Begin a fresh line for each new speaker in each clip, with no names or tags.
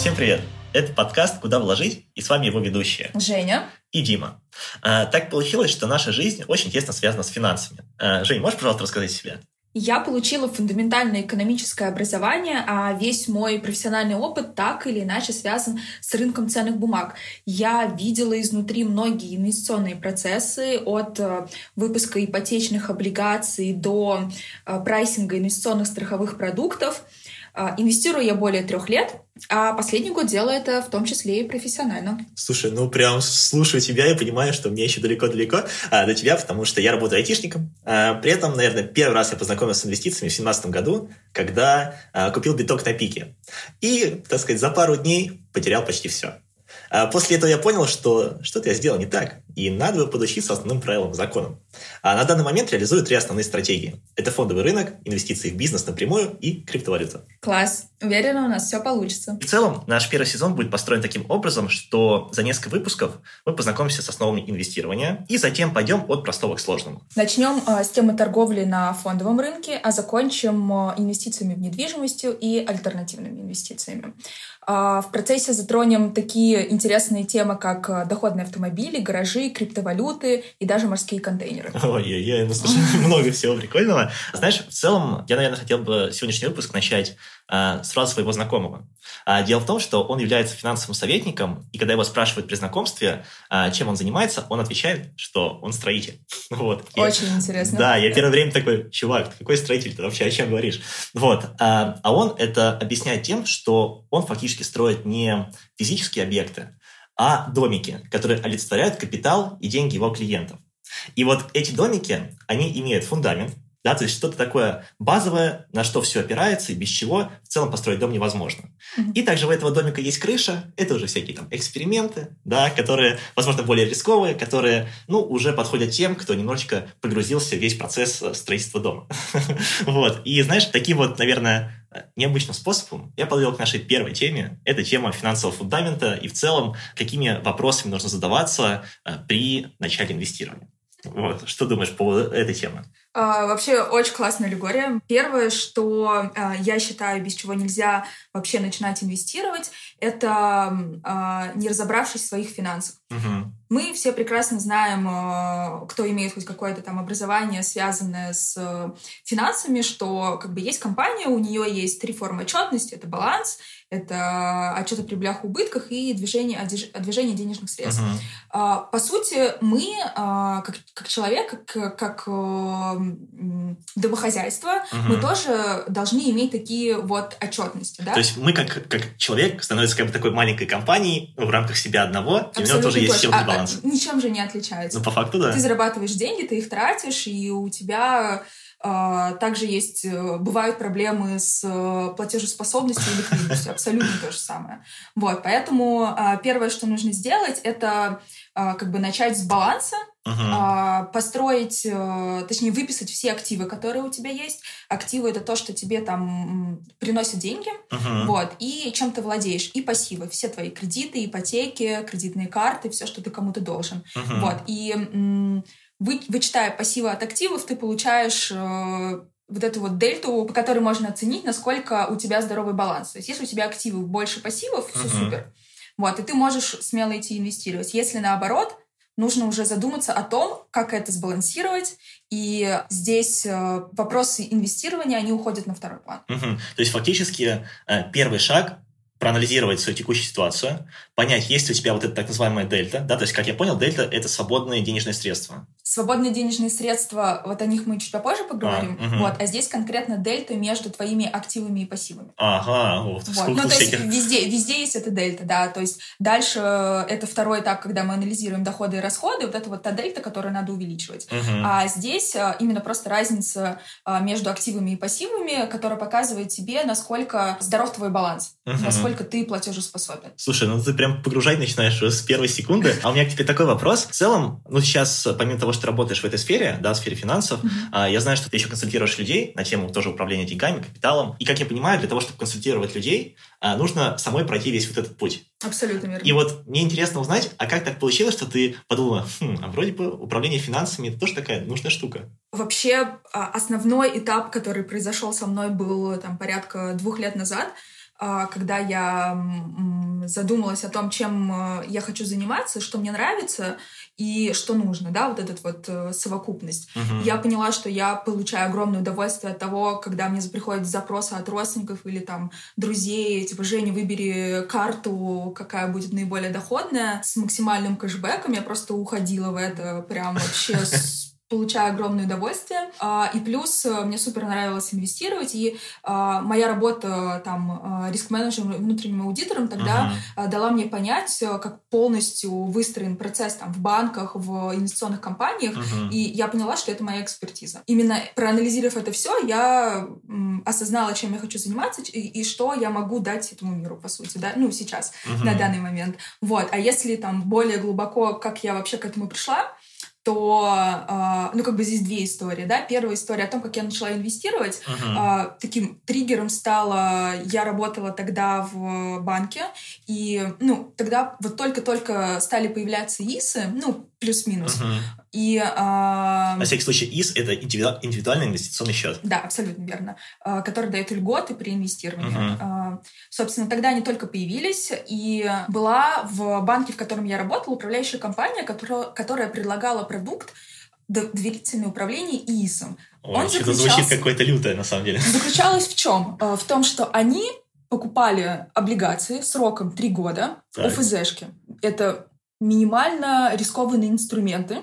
Всем привет! Это подкаст «Куда вложить?» и с вами его ведущие
Женя
и Дима. А, так получилось, что наша жизнь очень тесно связана с финансами. А, Жень, можешь, пожалуйста, рассказать о себе?
Я получила фундаментальное экономическое образование, а весь мой профессиональный опыт так или иначе связан с рынком ценных бумаг. Я видела изнутри многие инвестиционные процессы от э, выпуска ипотечных облигаций до э, прайсинга инвестиционных страховых продуктов. Э, инвестирую я более трех лет, а последний год делаю это в том числе и профессионально.
Слушай, ну прям слушаю тебя и понимаю, что мне еще далеко-далеко а, до тебя, потому что я работаю айтишником. А, при этом, наверное, первый раз я познакомился с инвестициями в 2017 году, когда а, купил биток на пике. И, так сказать, за пару дней потерял почти все. А после этого я понял, что что-то я сделал не так, и надо бы подучиться основным правилам, законам. А на данный момент реализую три основные стратегии. Это фондовый рынок, инвестиции в бизнес напрямую и криптовалюта.
Класс. Уверена, у нас все получится.
В целом, наш первый сезон будет построен таким образом, что за несколько выпусков мы познакомимся с основами инвестирования и затем пойдем от простого к сложному.
Начнем э, с темы торговли на фондовом рынке, а закончим э, инвестициями в недвижимость и альтернативными инвестициями. А, в процессе затронем такие интересные темы, как э, доходные автомобили, гаражи, криптовалюты и даже морские контейнеры.
Ой-ой-ой, ну слушай, много всего прикольного. Знаешь, в целом, я, наверное, хотел бы сегодняшний выпуск начать сразу своего знакомого. А, дело в том, что он является финансовым советником, и когда его спрашивают при знакомстве, а, чем он занимается, он отвечает, что он строитель.
Вот. Очень и, интересно.
Да, я первое время такой, чувак, какой строитель ты вообще, о чем говоришь? Вот. А он это объясняет тем, что он фактически строит не физические объекты, а домики, которые олицетворяют капитал и деньги его клиентов. И вот эти домики, они имеют фундамент, да, то есть что-то такое базовое, на что все опирается, и без чего в целом построить дом невозможно. Mm-hmm. И также у этого домика есть крыша, это уже всякие там эксперименты, да, которые, возможно, более рисковые, которые, ну, уже подходят тем, кто немножечко погрузился в весь процесс э, строительства дома. Вот. И, знаешь, таким вот, наверное, необычным способом я подвел к нашей первой теме. Это тема финансового фундамента и в целом, какими вопросами нужно задаваться э, при начале инвестирования. Вот. Что думаешь по этой теме?
А, вообще очень классная аллегория. Первое, что а, я считаю, без чего нельзя вообще начинать инвестировать, это а, не разобравшись в своих финансах. Угу. Мы все прекрасно знаем, кто имеет хоть какое-то там образование, связанное с э, финансами, что как бы есть компания, у нее есть три формы отчетности: это баланс, это отчет о прибылях и убытках и движение, о движении денежных средств. Uh-huh. По сути, мы, а, как, как человек, как, как домохозяйство, uh-huh. мы тоже должны иметь такие вот отчетности. Да?
То есть мы, как, как человек, становится как бы такой маленькой компанией в рамках себя одного, Абсолютно и у него тоже есть силовый а, баланс.
А, ничем же не отличается.
Ну, по факту, да.
Ты зарабатываешь деньги, ты их тратишь, и у тебя а, также есть, э, бывают проблемы с э, платежеспособностью и ликвидностью, абсолютно то же самое. Вот, поэтому а, первое, что нужно сделать, это а, как бы начать с баланса, uh-huh. построить, э, точнее, выписать все активы, которые у тебя есть. Активы — это то, что тебе там приносит деньги, uh-huh. вот, и чем ты владеешь, и пассивы, все твои кредиты, ипотеки, кредитные карты, все, что ты кому-то должен. Uh-huh. Вот, и вы, вычитая пассивы от активов, ты получаешь э, вот эту вот дельту, по которой можно оценить, насколько у тебя здоровый баланс. То есть, если у тебя активы больше пассивов, все uh-huh. супер. Вот, и ты можешь смело идти инвестировать. Если наоборот, нужно уже задуматься о том, как это сбалансировать. И здесь э, вопросы инвестирования, они уходят на второй план.
Угу. То есть фактически э, первый шаг проанализировать свою текущую ситуацию, понять, есть ли у тебя вот эта так называемая дельта, да, то есть, как я понял, дельта – это свободные денежные средства.
Свободные денежные средства, вот о них мы чуть попозже поговорим, а, угу. вот, а здесь конкретно дельта между твоими активами и пассивами.
Ага, вот,
вот. Ну, то есть везде, везде есть эта дельта, да, то есть дальше э, это второй этап, когда мы анализируем доходы и расходы, вот это вот та дельта, которую надо увеличивать. Угу. А здесь э, именно просто разница э, между активами и пассивами, которая показывает тебе, насколько здоров твой баланс, угу. насколько ты платежеспособен.
Слушай, ну ты прям погружать начинаешь с первой секунды. А у меня к тебе такой вопрос. В целом, ну сейчас, помимо того, что работаешь в этой сфере, да, в сфере финансов, mm-hmm. я знаю, что ты еще консультируешь людей на тему тоже управления деньгами, капиталом. И, как я понимаю, для того, чтобы консультировать людей, а, нужно самой пройти весь вот этот путь.
Абсолютно верно.
И вот мне интересно узнать, а как так получилось, что ты подумала, хм, а вроде бы управление финансами это тоже такая нужная штука?
Вообще, а, основной этап, который произошел со мной, был там порядка двух лет назад – когда я задумалась о том, чем э, я хочу заниматься, что мне нравится и что нужно, да, вот эта вот э, совокупность. Uh-huh. Я поняла, что я получаю огромное удовольствие от того, когда мне приходят запросы от родственников или там друзей, типа, Женя, выбери карту, какая будет наиболее доходная, с максимальным кэшбэком. Я просто уходила в это прям вообще с получаю огромное удовольствие. А, и плюс э, мне супер нравилось инвестировать, и а, моя работа там э, риск-менеджером, внутренним аудитором тогда uh-huh. дала мне понять, э, как полностью выстроен процесс там в банках, в инвестиционных компаниях, uh-huh. и я поняла, что это моя экспертиза. Именно проанализировав это все, я осознала, чем я хочу заниматься и, и что я могу дать этому миру, по сути, да, ну, сейчас, uh-huh. на данный момент. Вот. А если там более глубоко, как я вообще к этому пришла, то, э, ну, как бы здесь две истории, да. Первая история о том, как я начала инвестировать. Uh-huh. Таким триггером стало, я работала тогда в банке, и, ну, тогда вот только-только стали появляться ИСы, ну, плюс-минус. Uh-huh. И, э,
На всякий случай, ИС – это индивидуальный инвестиционный счет.
Да, абсолютно верно. Э, который дает льготы при инвестировании. Uh-huh. Э, собственно, тогда они только появились, и была в банке, в котором я работала, управляющая компания, которая, которая предлагала продукт доверительное управление ИИСом.
Ой, Он что-то звучит какое-то лютое, на самом деле.
Заключалось в чем? В том, что они покупали облигации сроком 3 года, так. ОФЗшки. Это минимально рискованные инструменты,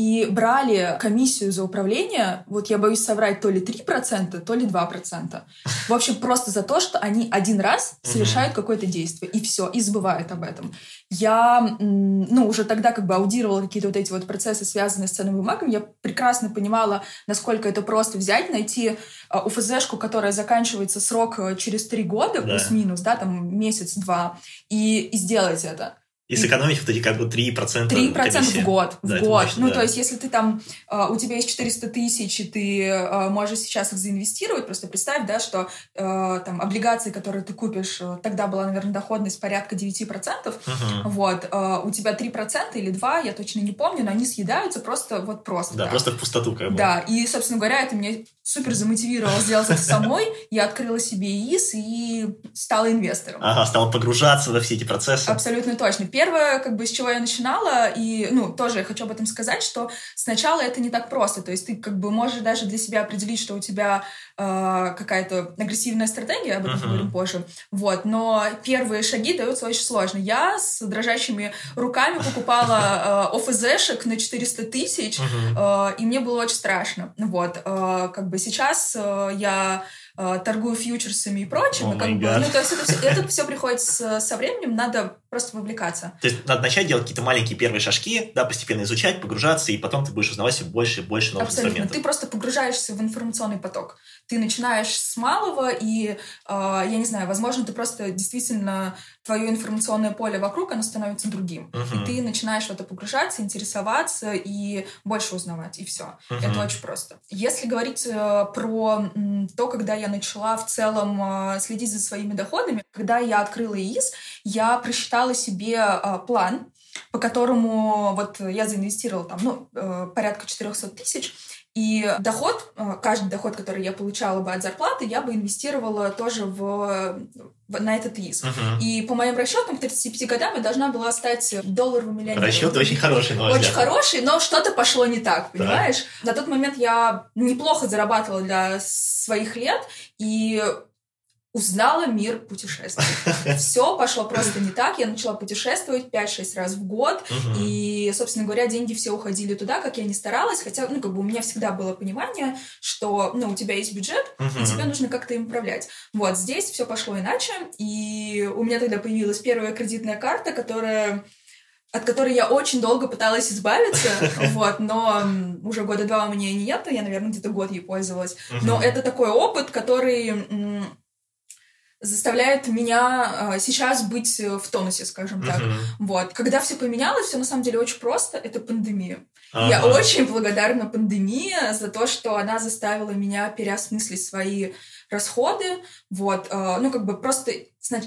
и брали комиссию за управление, вот я боюсь соврать, то ли 3%, то ли 2%. В общем, просто за то, что они один раз совершают какое-то действие, и все, и забывают об этом. Я, ну, уже тогда как бы аудировала какие-то вот эти вот процессы, связанные с ценными бумагами, я прекрасно понимала, насколько это просто взять, найти а, УФЗшку, которая заканчивается срок э, через три года, да. плюс-минус, да, там месяц-два, и, и сделать это.
И сэкономить вот эти как бы 3%. 3%
комиссии. в год. В да, год. Мощно, ну, да. то есть, если ты там, э, у тебя есть 400 тысяч, и ты э, можешь сейчас их заинвестировать, просто представь, да, что э, там облигации, которые ты купишь, тогда была, наверное, доходность порядка 9%, uh-huh. вот, у тебя 3% или 2%, я точно не помню, но они съедаются просто вот просто.
Да, так. просто в пустоту как бы.
Да, и, собственно говоря, это меня супер замотивировало сделать это самой. Я открыла себе ИИС и стала инвестором.
Ага, стала погружаться во все эти процессы.
Абсолютно точно первое, как бы, с чего я начинала, и, ну, тоже я хочу об этом сказать, что сначала это не так просто. То есть ты, как бы, можешь даже для себя определить, что у тебя э, какая-то агрессивная стратегия, об этом uh-huh. поговорим позже. Вот. Но первые шаги даются очень сложно. Я с дрожащими руками покупала э, ОФЗшек на 400 тысяч, uh-huh. э, и мне было очень страшно. Вот. Э, как бы сейчас э, я торгую фьючерсами и прочим.
Oh как
бы, ну, то есть это все, это все приходит с, со временем, надо просто вовлекаться.
То есть надо начать делать какие-то маленькие первые шажки, да, постепенно изучать, погружаться, и потом ты будешь узнавать все больше и больше новых
Абсолютно.
инструментов.
Ты просто погружаешься в информационный поток. Ты начинаешь с малого, и, э, я не знаю, возможно, ты просто действительно, твое информационное поле вокруг, оно становится другим. Uh-huh. И ты начинаешь в это погружаться, интересоваться и больше узнавать, и все. Uh-huh. Это очень просто. Если говорить э, про то, когда я начала в целом э, следить за своими доходами, когда я открыла ИИС, я просчитала себе э, план, по которому вот я заинвестировала там, ну, порядка 400 тысяч, и доход, э, каждый доход, который я получала бы от зарплаты, я бы инвестировала тоже в, в на этот ИИС. Uh-huh. И по моим расчетам, к 35 годам я должна была стать долларовым миллионером.
Расчет очень хороший,
на Очень хороший, но что-то пошло не так, понимаешь? Да. На тот момент я неплохо зарабатывала для своих лет, и узнала мир путешествий. Все пошло просто не так. Я начала путешествовать 5-6 раз в год. И, собственно говоря, деньги все уходили туда, как я не старалась. Хотя, ну, как бы у меня всегда было понимание, что, ну, у тебя есть бюджет, и тебе нужно как-то им управлять. Вот, здесь все пошло иначе. И у меня тогда появилась первая кредитная карта, которая от которой я очень долго пыталась избавиться, вот, но уже года два у меня нет, я, наверное, где-то год ей пользовалась. Но это такой опыт, который заставляет меня э, сейчас быть в тонусе, скажем так. Uh-huh. Вот. Когда все поменялось, все на самом деле очень просто. Это пандемия. Uh-huh. Я очень благодарна пандемии за то, что она заставила меня переосмыслить свои расходы, вот, э, ну, как бы просто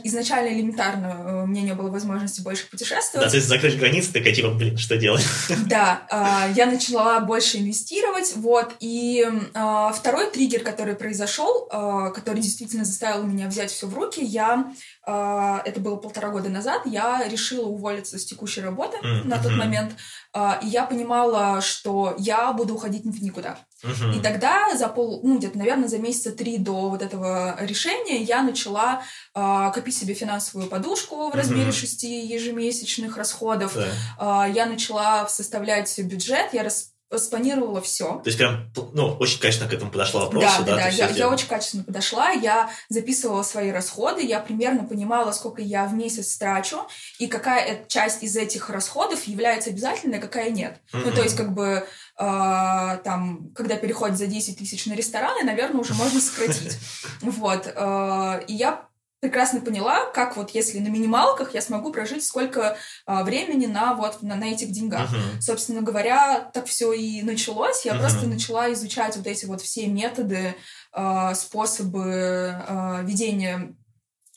изначально элементарно э, у меня не было возможности больше путешествовать.
Да, то есть закрыть границы, такая типа, блин, что делать?
Да, э, я начала больше инвестировать, вот, и э, второй триггер, который произошел, который действительно заставил меня взять все в руки, я это было полтора года назад, я решила уволиться с текущей работы mm-hmm. на тот момент, и я понимала, что я буду уходить в никуда. И тогда за пол, ну где-то, наверное, за месяца три до вот этого решения я начала копить себе финансовую подушку в размере. 6 ежемесячных расходов. Да. Я начала составлять бюджет, я рас спланировала все.
То есть прям, ну, очень качественно к этому подошла вопросу,
да? Да, да, я, я очень качественно подошла, я записывала свои расходы, я примерно понимала, сколько я в месяц трачу, и какая часть из этих расходов является обязательной, а какая нет. Mm-hmm. Ну, то есть, как бы, э, там, когда переходит за 10 тысяч на рестораны, наверное, уже можно сократить. Вот. Э, и я прекрасно поняла, как вот если на минималках я смогу прожить сколько а, времени на вот на, на этих деньгах. Uh-huh. Собственно говоря, так все и началось. Я uh-huh. просто начала изучать вот эти вот все методы, а, способы а, ведения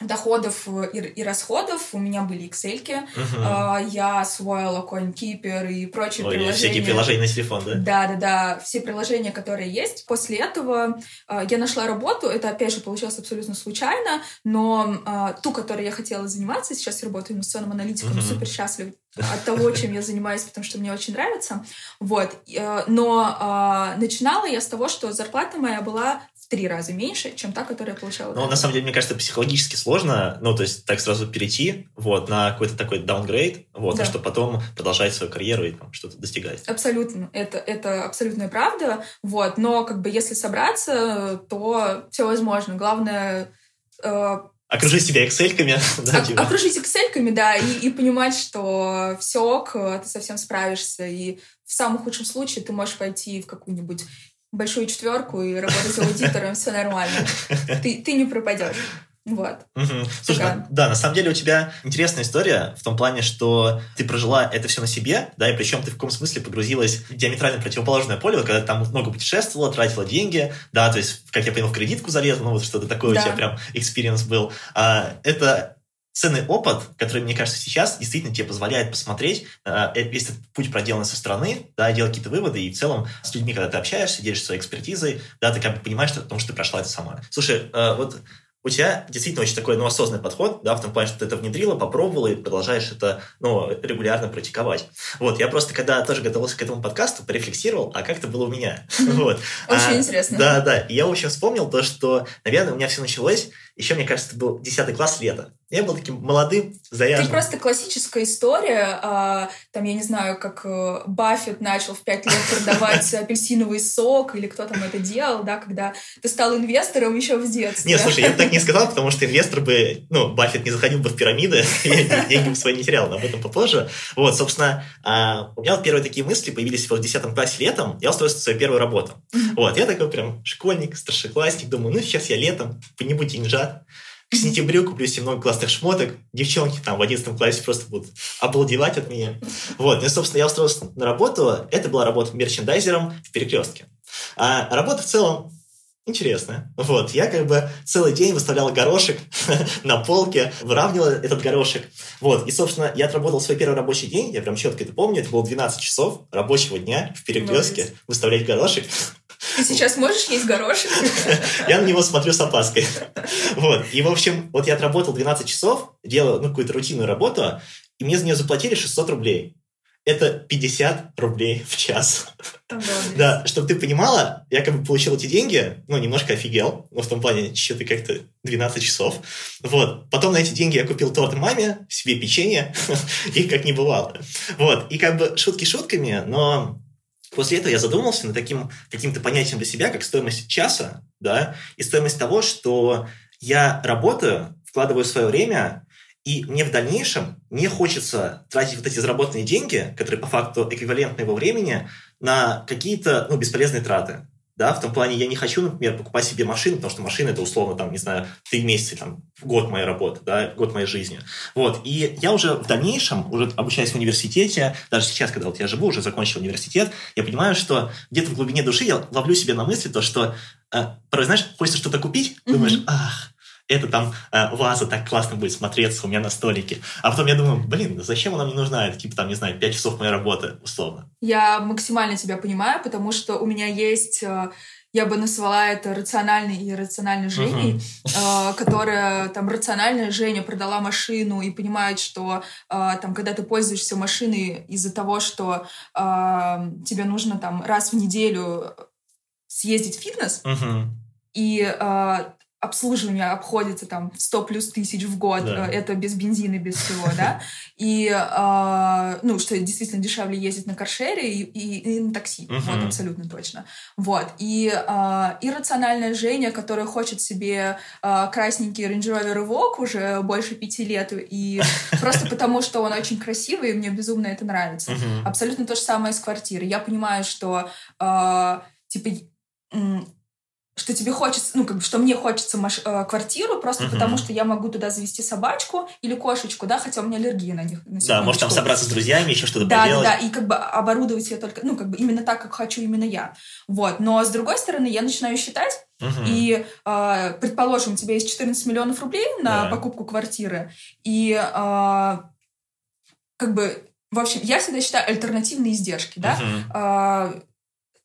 доходов и, и расходов. У меня были Excel. Uh-huh. Я освоила CoinKeeper и прочие Ой, приложения.
Всякие приложения на телефон, да?
Да, да, да. Все приложения, которые есть. После этого uh, я нашла работу. Это, опять же, получилось абсолютно случайно. Но uh, ту, которой я хотела заниматься, сейчас я работаю инвестиционным аналитиком, uh-huh. супер счастлив от того, чем я занимаюсь, потому что мне очень нравится. Вот. Э, но э, начинала я с того, что зарплата моя была в три раза меньше, чем та, которую я получала.
Ну, на самом деле, мне кажется, психологически сложно, ну, то есть так сразу перейти вот, на какой-то такой downgrade, вот, да. чтобы потом продолжать свою карьеру и там, что-то достигать.
Абсолютно. Это, это абсолютная правда. Вот. Но как бы если собраться, то все возможно. Главное э,
Окружить себя Excel-ками.
да, типа. Окружить Excel-ками, да, и, и понимать, что все ок, ты со всем справишься. И в самом худшем случае ты можешь пойти в какую-нибудь большую четверку и работать аудитором, все нормально. Ты, ты не пропадешь. Вот.
Угу. Слушай, Такая. да, на самом деле у тебя интересная история в том плане, что ты прожила это все на себе, да, и причем ты в каком смысле погрузилась в диаметрально противоположное поле, вот когда ты там много путешествовала, тратила деньги, да, то есть, как я понял, в кредитку залезла, ну вот что-то такое да. у тебя прям experience был. А, это ценный опыт, который, мне кажется, сейчас действительно тебе позволяет посмотреть э, весь этот путь проделанный со стороны, да, делать какие-то выводы, и в целом с людьми, когда ты общаешься, делишься своей экспертизой, да, ты как бы понимаешь, что, потому что ты прошла это сама. Слушай, э, вот у тебя действительно очень такой ну, осознанный подход, да, в том плане, что ты это внедрила, попробовала и продолжаешь это ну, регулярно практиковать. Вот, я просто, когда тоже готовился к этому подкасту, порефлексировал, а как это было у меня. Вот.
Очень а, интересно.
Да, да. И я, в общем, вспомнил то, что, наверное, у меня все началось еще, мне кажется, это был 10 класс лета. Я был таким молодым, заряженным.
Ты просто классическая история. А, там, я не знаю, как э, Баффет начал в 5 лет продавать апельсиновый сок, или кто там это делал, да, когда ты стал инвестором еще в детстве.
Нет, слушай, я бы так не сказал, потому что инвестор бы, ну, Баффет не заходил бы в пирамиды, деньги бы свои не терял, но об этом попозже. Вот, собственно, а, у меня вот первые такие мысли появились в 10 классе летом, я устроился в свою первую работу. Вот, я такой прям школьник, старшеклассник, думаю, ну, сейчас я летом, не деньжат, к сентябрю куплю себе много классных шмоток. Девчонки там в 11 классе просто будут обалдевать от меня. Вот. Ну и, собственно, я устроился на работу. Это была работа мерчендайзером в перекрестке. А работа в целом интересная. Вот, я как бы целый день выставлял горошек на полке, выравнивал этот горошек. Вот, и, собственно, я отработал свой первый рабочий день, я прям четко это помню, это было 12 часов рабочего дня в перекрестке, выставлять горошек.
Ты сейчас можешь есть горошек?
Я на него смотрю с опаской. Вот. И, в общем, вот я отработал 12 часов, делал ну, какую-то рутинную работу, и мне за нее заплатили 600 рублей. Это 50 рублей в час. Да, чтобы ты понимала, я как бы получил эти деньги, ну, немножко офигел, ну, в том плане, что-то как-то 12 часов. Вот. Потом на эти деньги я купил торт маме, себе печенье, и как не бывало. Вот. И как бы шутки шутками, но После этого я задумался над таким каким-то понятием для себя, как стоимость часа, да, и стоимость того, что я работаю, вкладываю свое время, и мне в дальнейшем не хочется тратить вот эти заработанные деньги, которые по факту эквивалентны его времени, на какие-то ну, бесполезные траты да, в том плане я не хочу, например, покупать себе машину, потому что машина это условно, там, не знаю, три месяца, там, год моей работы, да, год моей жизни. Вот, и я уже в дальнейшем, уже обучаясь в университете, даже сейчас, когда вот я живу, уже закончил университет, я понимаю, что где-то в глубине души я ловлю себе на мысли то, что порой, знаешь, хочется что-то купить, думаешь, ах, это там э, ваза так классно будет смотреться у меня на столике. А потом я думаю, блин, зачем она мне нужна? Это типа там, не знаю, 5 часов моей работы, условно.
Я максимально тебя понимаю, потому что у меня есть э, я бы назвала это рациональной и иррациональной Женей, uh-huh. э, которая там рациональная Женя продала машину и понимает, что э, там, когда ты пользуешься машиной из-за того, что э, тебе нужно там раз в неделю съездить в фитнес, uh-huh. и э, обслуживание обходится там 100 плюс тысяч в год, да. Э, это без бензина, без всего, да, и, э, ну, что действительно дешевле ездить на каршере и, и, и на такси, uh-huh. вот, абсолютно точно. Вот, и э, иррациональная Женя, которая хочет себе э, красненький Range Rover Evoque уже больше пяти лет, и просто потому, что он очень красивый, и мне безумно это нравится. Абсолютно то же самое с квартирой. Я понимаю, что, типа, что тебе хочется, ну, как бы, что мне хочется маш- э, квартиру просто uh-huh. потому, что я могу туда завести собачку или кошечку, да, хотя у меня аллергия на них. На
да, может там собраться с друзьями, еще что-то
да,
поделать.
Да, да, и как бы оборудовать ее только, ну, как бы именно так, как хочу именно я. Вот, но с другой стороны, я начинаю считать, uh-huh. и, э, предположим, у тебя есть 14 миллионов рублей на да. покупку квартиры, и э, как бы, в общем, я всегда считаю альтернативные издержки, да, uh-huh. э,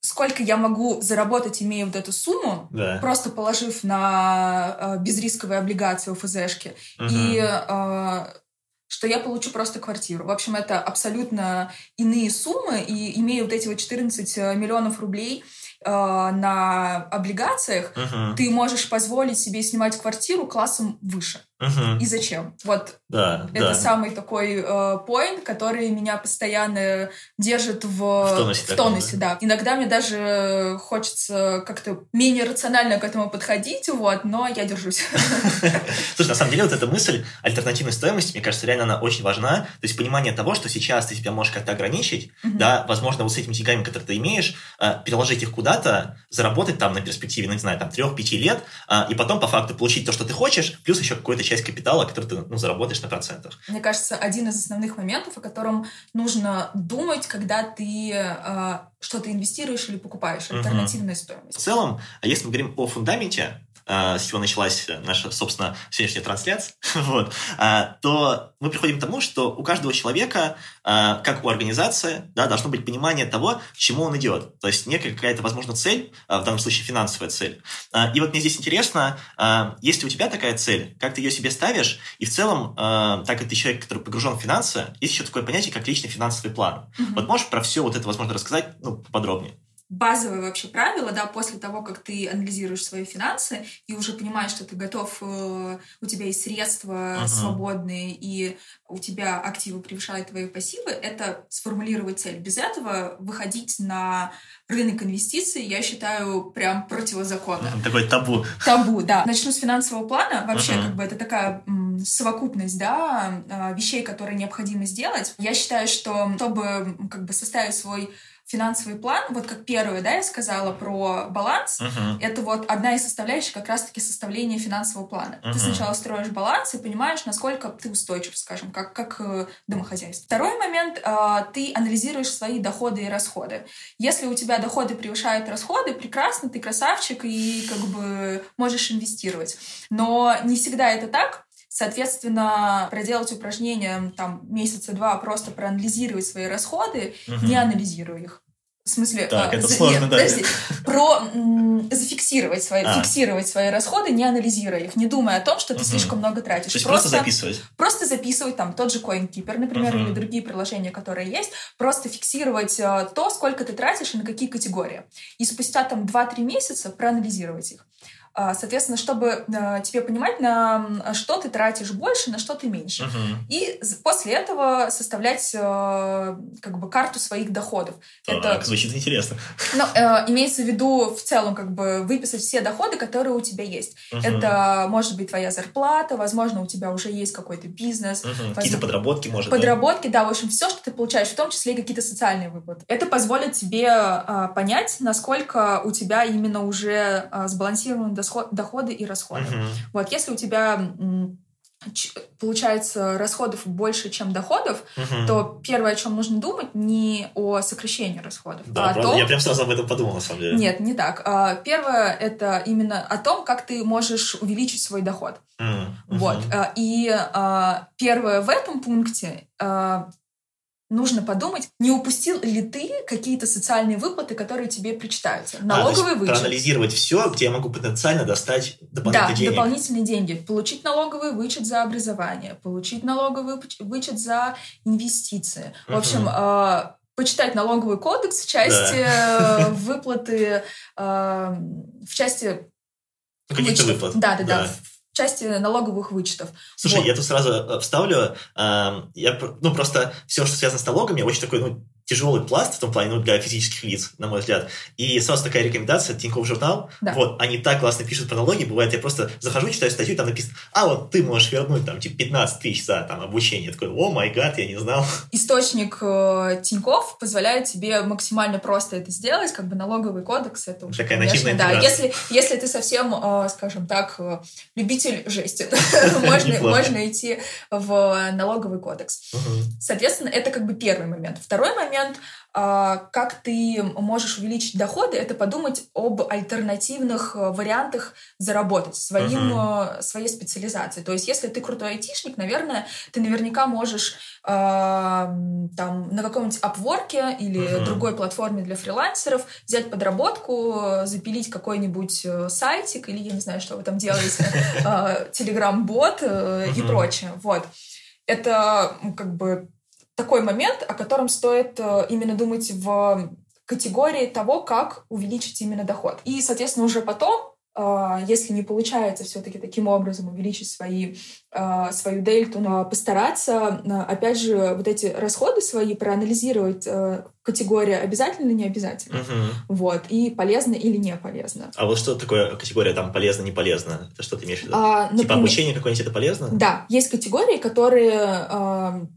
сколько я могу заработать, имея вот эту сумму, да. просто положив на э, безрисковые облигации ОФЗшки, угу. и э, что я получу просто квартиру. В общем, это абсолютно иные суммы, и имея вот эти вот 14 э, миллионов рублей, э, на облигациях, uh-huh. ты можешь позволить себе снимать квартиру классом выше. Uh-huh. И зачем? Вот да, это да. самый такой поинт, э, который меня постоянно держит в, в тонусе. В тонусе да. да. Иногда мне даже хочется как-то менее рационально к этому подходить, вот, но я держусь.
Слушай, на самом деле вот эта мысль альтернативной стоимости, мне кажется, реально она очень важна. То есть понимание того, что сейчас ты себя можешь как-то ограничить, uh-huh. да, возможно, вот с этими деньгами, которые ты имеешь, э, переложить их куда-то, заработать там на перспективе, ну, не знаю, там, трех-пяти лет, э, и потом по факту получить то, что ты хочешь, плюс еще какую-то часть капитала, который ты ну, заработаешь на процентах.
Мне кажется, один из основных моментов, о котором нужно думать, когда ты э, что-то инвестируешь или покупаешь, альтернативная угу. стоимость.
В целом, а если мы говорим о фундаменте, с чего началась наша, собственно, сегодняшняя трансляция, вот, а, то мы приходим к тому, что у каждого человека, а, как у организации, да, должно быть понимание того, к чему он идет. То есть некая какая-то, возможно, цель, в данном случае финансовая цель. И вот мне здесь интересно, есть ли у тебя такая цель, как ты ее себе ставишь, и в целом, так как ты человек, который погружен в финансы, есть еще такое понятие, как личный финансовый план. Mm-hmm. Вот можешь про все вот это, возможно, рассказать ну, поподробнее?
Базовое вообще правило, да, после того, как ты анализируешь свои финансы и уже понимаешь, что ты готов, э, у тебя есть средства uh-huh. свободные и у тебя активы превышают твои пассивы, это сформулировать цель. Без этого выходить на рынок инвестиций, я считаю, прям противозаконно.
Такой табу.
Табу, да. Начну с финансового плана. Вообще, uh-huh. как бы это такая совокупность, да, а, вещей, которые необходимо сделать. Я считаю, что чтобы как бы составить свой финансовый план, вот как первое, да, я сказала про баланс, uh-huh. это вот одна из составляющих как раз-таки составления финансового плана. Uh-huh. Ты сначала строишь баланс и понимаешь, насколько ты устойчив, скажем, как, как э, домохозяйство. Второй момент, э, ты анализируешь свои доходы и расходы. Если у тебя доходы превышают расходы, прекрасно, ты красавчик и как бы можешь инвестировать. Но не всегда это так. Соответственно, проделать упражнение там месяца два, просто проанализировать свои расходы, угу. не анализируя их. В смысле,
так, а, это за, сложно, нет, да.
подожди, про м, зафиксировать свои, а. фиксировать свои расходы, не анализируя их, не думая о том, что ты угу. слишком много тратишь.
То есть просто, просто записывать.
Просто записывать там тот же CoinKeeper, например, угу. или другие приложения, которые есть, просто фиксировать э, то, сколько ты тратишь и на какие категории. И спустя там 2-3 месяца проанализировать их. А, соответственно, чтобы э, тебе понимать, на что ты тратишь больше, на что ты меньше. Uh-huh. И после этого составлять как бы карту своих доходов.
Так, Это звучит интересно.
Ну, э, имеется в виду в целом как бы выписать все доходы, которые у тебя есть. Uh-huh. Это может быть твоя зарплата, возможно, у тебя уже есть какой-то бизнес.
Uh-huh. Какие-то подработки, может
Подработки, да? да, в общем, все, что ты получаешь, в том числе и какие-то социальные выплаты. Это позволит тебе понять, насколько у тебя именно уже сбалансирован доходы и расходы. Uh-huh. Вот, если у тебя получается расходов больше, чем доходов, угу. то первое, о чем нужно думать, не о сокращении расходов,
да, а
о
том... Я прям сразу об этом подумал, на самом деле.
Нет, не так. А, первое — это именно о том, как ты можешь увеличить свой доход. Mm-hmm. Вот. И а, первое в этом пункте нужно подумать, не упустил ли ты какие-то социальные выплаты, которые тебе причитаются. Налоговый а, вычет.
Проанализировать все, где я могу потенциально достать дополнительные
да,
деньги.
дополнительные деньги. Получить налоговый вычет за образование, получить налоговый вычет за инвестиции. В общем, э, почитать налоговый кодекс в части да. Э, выплаты, э, в части
Каких-то выплат.
Да, да, да, да части налоговых вычетов.
Слушай, вот. я тут сразу э, вставлю, э, я, ну, просто все, что связано с налогами, очень такой, ну, тяжелый пласт в том плане, ну, для физических лиц, на мой взгляд. И сразу такая рекомендация, Тинькофф журнал, да. вот, они так классно пишут про налоги, бывает, я просто захожу, читаю статью, там написано, а вот ты можешь вернуть, там, типа, 15 тысяч за, там, обучение. Я такой, о май гад, я не знал.
Источник э, Тинькофф позволяет тебе максимально просто это сделать, как бы налоговый кодекс, это уже,
Такая конечно, да.
Если, если ты совсем, э, скажем так, э, любитель жести, можно, можно идти в налоговый кодекс. Соответственно, это как бы первый момент. Второй момент момент, а, как ты можешь увеличить доходы, это подумать об альтернативных э, вариантах заработать своим, uh-huh. своей специализацией. То есть, если ты крутой айтишник, наверное, ты наверняка можешь а, там на каком-нибудь апворке или uh-huh. другой платформе для фрилансеров взять подработку, запилить какой-нибудь э, сайтик или я не знаю, что вы там делаете, телеграм-бот и прочее. Вот. Это как бы такой момент, о котором стоит э, именно думать в категории того, как увеличить именно доход. И, соответственно, уже потом, э, если не получается все-таки таким образом увеличить свои, э, свою дельту, но постараться, опять же, вот эти расходы свои проанализировать категория обязательно, не обязательно. Угу. Вот. И полезно или не полезно.
А вот что такое категория там полезно, не полезно? Это что ты имеешь в виду? А, типа например, типа обучение какое-нибудь это полезно?
Да. Есть категории, которые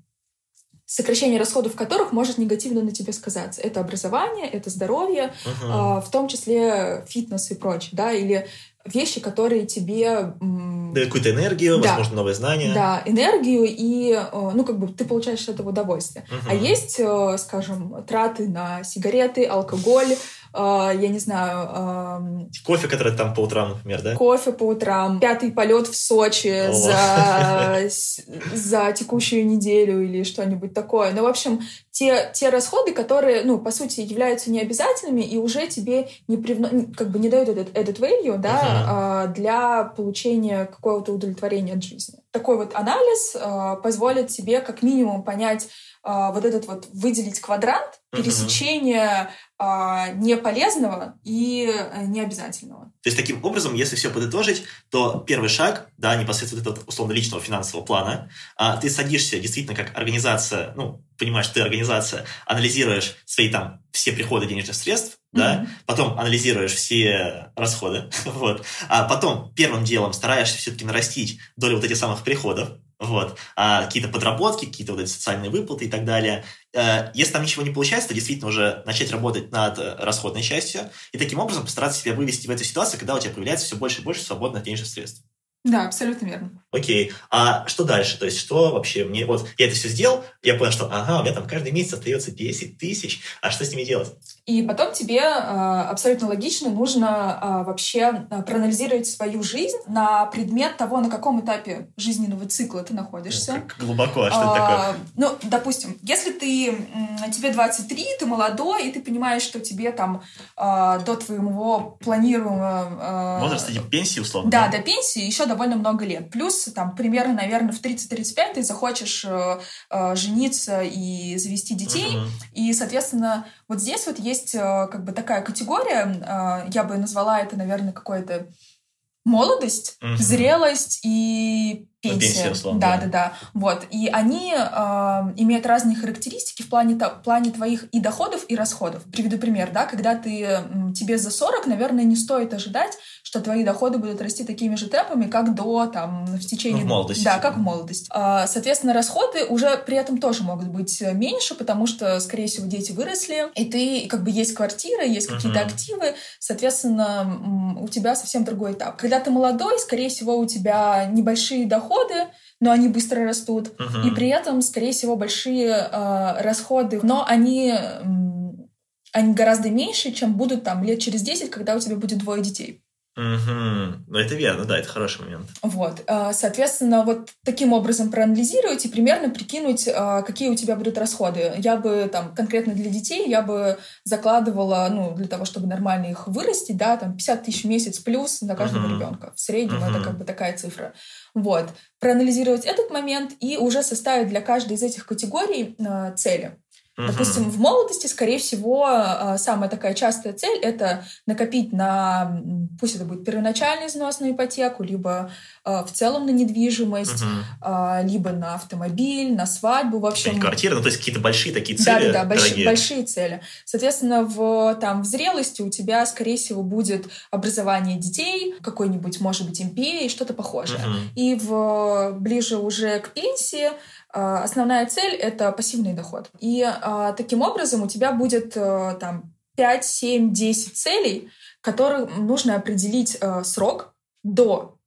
сокращение расходов которых может негативно на тебе сказаться. Это образование, это здоровье, uh-huh. в том числе фитнес и прочее, да, или вещи, которые тебе...
Дают какую-то энергию, да, возможно, новые знания.
Да, энергию, и, ну, как бы ты получаешь от этого удовольствие. Uh-huh. А есть, э, скажем, траты на сигареты, алкоголь, я не знаю...
Кофе, который там по утрам, например, да?
Кофе по утрам, пятый полет в Сочи за, за текущую неделю или что-нибудь такое. Ну, в общем, те, те расходы, которые, ну, по сути, являются необязательными и уже тебе не привно... как бы не дают этот этот value, да, uh-huh. для получения какого-то удовлетворения от жизни. Такой вот анализ а, позволит тебе как минимум понять вот этот вот выделить квадрант пересечения а, неполезного и э, необязательного.
То есть, таким образом, если все подытожить, то первый шаг, да, непосредственно этого условно личного финансового плана, а, ты садишься действительно как организация, ну, понимаешь, ты организация, анализируешь свои там все приходы денежных средств, mm-hmm. да, потом анализируешь все расходы, вот, а потом первым делом стараешься все-таки нарастить долю вот этих самых приходов, вот, а, какие-то подработки, какие-то вот эти социальные выплаты и так далее. А, если там ничего не получается, то действительно уже начать работать над э, расходной частью и таким образом постараться себя вывести в эту ситуацию, когда у тебя появляется все больше и больше свободных денежных средств.
Да, абсолютно верно.
Окей. А что дальше? То есть, что вообще мне... Вот я это все сделал, я понял, что ага, у меня там каждый месяц остается 10 тысяч, а что с ними делать?
И потом тебе э, абсолютно логично нужно э, вообще э, проанализировать свою жизнь на предмет того, на каком этапе жизненного цикла ты находишься.
Как глубоко, а что это такое?
Ну, допустим, если ты, тебе 23, ты молодой, и ты понимаешь, что тебе там до твоего планируемого...
Возраста типа пенсии, условно?
Да, до пенсии еще довольно много лет. Плюс там примерно, наверное, в 30-35 ты захочешь жениться и завести детей. Угу. И, соответственно, вот здесь вот есть э, как бы такая категория, э, я бы назвала это, наверное, какой-то молодость, угу. зрелость и пенсия.
пенсия
да, да, да. Вот. И они э, имеют разные характеристики в плане, в плане твоих и доходов, и расходов. Приведу пример, да, когда ты, тебе за 40, наверное, не стоит ожидать, что твои доходы будут расти такими же темпами, как до, там, в течение...
Ну, в молодости.
Да, как в молодости. А, соответственно, расходы уже при этом тоже могут быть меньше, потому что, скорее всего, дети выросли, и ты, как бы, есть квартира, есть какие-то uh-huh. активы, соответственно, у тебя совсем другой этап. Когда ты молодой, скорее всего, у тебя небольшие доходы, но они быстро растут.
Мгм.
И при этом, скорее всего, большие э, расходы, но они, они гораздо меньше, чем будут там лет через 10, когда у тебя будет двое детей.
Мгм. Ну, это верно, да, это хороший момент.
Вот, э, соответственно, вот таким образом проанализировать и примерно прикинуть, э, какие у тебя будут расходы. Я бы там конкретно для детей, я бы закладывала, ну, для того, чтобы нормально их вырастить, да, там 50 тысяч в месяц плюс на каждого
Мгм.
ребенка. В среднем
Мгм.
это как бы такая цифра. Вот, проанализировать этот момент и уже составить для каждой из этих категорий э, цели.
Мгм.
Допустим, в молодости, скорее всего, э, самая такая частая цель — это накопить на, пусть это будет первоначальный взнос на ипотеку, либо э, в целом на недвижимость, а, либо на автомобиль, на свадьбу, в общем.
Снять квартиры, ну, то есть какие-то большие такие
Да,
цели,
да, да, большие,
дорогие.
большие цели. Соответственно, в, там, в зрелости у тебя, скорее всего, будет образование детей, какой-нибудь, может быть, MPA и что-то похожее.
Мгм.
И в, ближе уже к пенсии а, основная цель — это пассивный доход. И а, таким образом у тебя будет а, там 5, 7, 10 целей, которым нужно определить а, срок до